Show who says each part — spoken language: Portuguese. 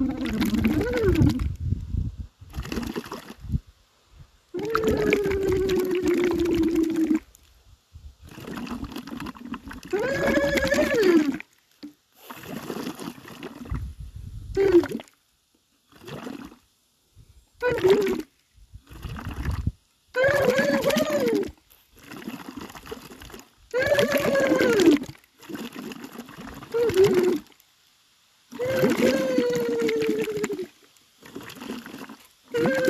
Speaker 1: Mm-hmm. Mm-hmm.